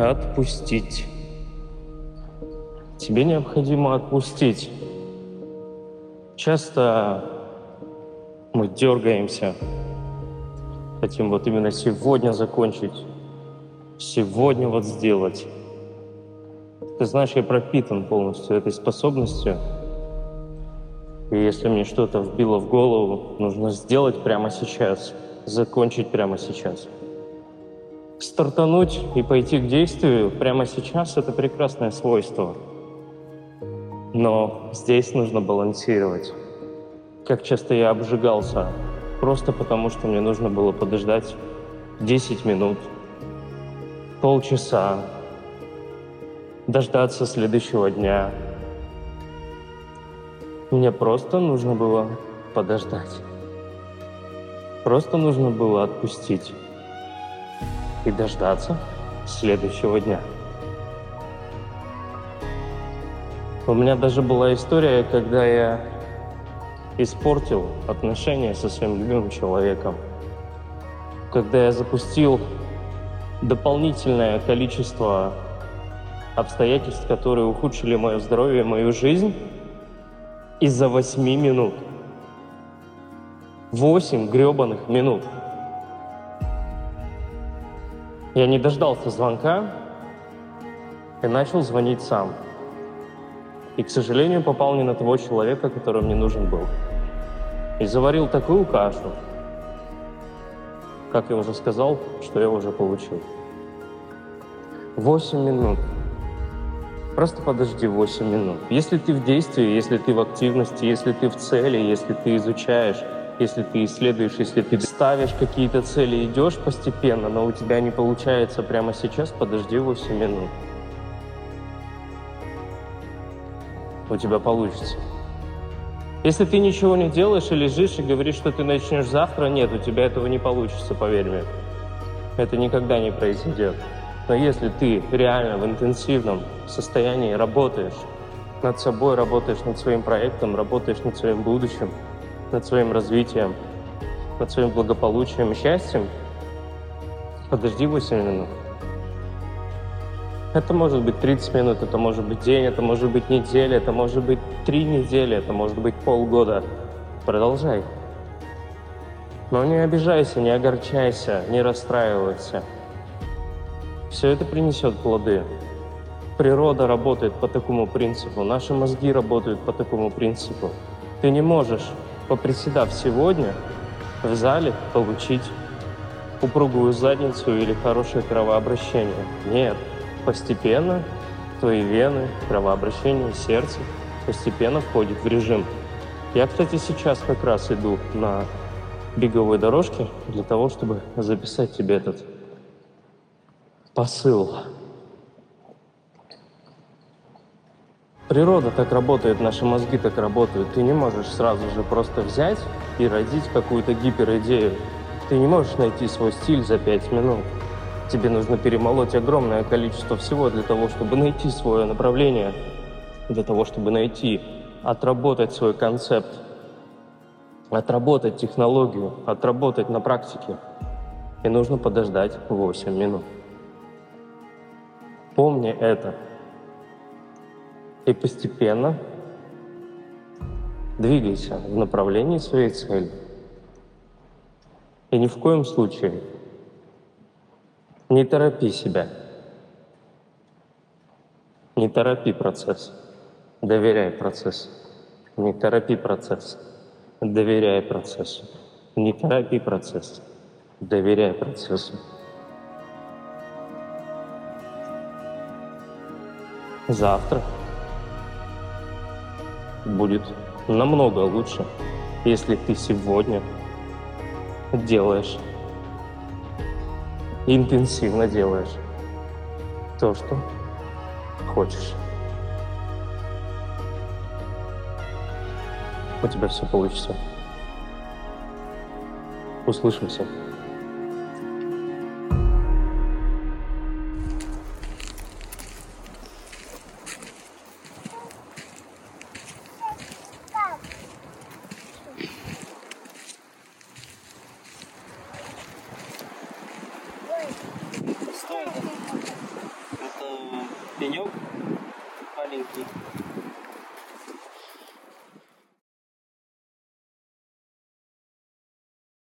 Отпустить. Тебе необходимо отпустить. Часто мы дергаемся, хотим вот именно сегодня закончить, сегодня вот сделать. Ты знаешь, я пропитан полностью этой способностью. И если мне что-то вбило в голову, нужно сделать прямо сейчас, закончить прямо сейчас. Стартануть и пойти к действию прямо сейчас – это прекрасное свойство. Но здесь нужно балансировать. Как часто я обжигался, просто потому что мне нужно было подождать 10 минут, полчаса, дождаться следующего дня. Мне просто нужно было подождать. Просто нужно было отпустить и дождаться следующего дня. У меня даже была история, когда я испортил отношения со своим любимым человеком. Когда я запустил дополнительное количество обстоятельств, которые ухудшили мое здоровье мою жизнь из-за восьми минут. Восемь гребаных минут. Я не дождался звонка и начал звонить сам. И, к сожалению, попал не на того человека, который мне нужен был. И заварил такую кашу, как я уже сказал, что я уже получил. Восемь минут. Просто подожди 8 минут. Если ты в действии, если ты в активности, если ты в цели, если ты изучаешь, если ты исследуешь, если ты ставишь какие-то цели, идешь постепенно, но у тебя не получается прямо сейчас, подожди 8 минут. У тебя получится. Если ты ничего не делаешь и лежишь и говоришь, что ты начнешь завтра, нет, у тебя этого не получится, поверь мне. Это никогда не произойдет. Но если ты реально в интенсивном состоянии работаешь над собой, работаешь над своим проектом, работаешь над своим будущим, над своим развитием, над своим благополучием и счастьем, подожди 8 минут. Это может быть 30 минут, это может быть день, это может быть неделя, это может быть три недели, это может быть полгода. Продолжай. Но не обижайся, не огорчайся, не расстраивайся. Все это принесет плоды. Природа работает по такому принципу, наши мозги работают по такому принципу. Ты не можешь, поприседав сегодня, в зале получить упругую задницу или хорошее кровообращение. Нет, постепенно твои вены, кровообращение, сердце постепенно входит в режим. Я, кстати, сейчас как раз иду на беговой дорожке для того, чтобы записать тебе этот посыл. Природа так работает, наши мозги так работают. Ты не можешь сразу же просто взять и родить какую-то гиперидею. Ты не можешь найти свой стиль за пять минут. Тебе нужно перемолоть огромное количество всего для того, чтобы найти свое направление, для того, чтобы найти, отработать свой концепт, отработать технологию, отработать на практике. И нужно подождать 8 минут. Помни это. И постепенно двигайся в направлении своей цели. И ни в коем случае не торопи себя. Не торопи процесс. Доверяй процессу. Не торопи процесс. Доверяй процессу. Не торопи процесс. Доверяй процессу. завтра будет намного лучше, если ты сегодня делаешь, интенсивно делаешь то, что хочешь. У тебя все получится. Услышимся. Пенек маленький.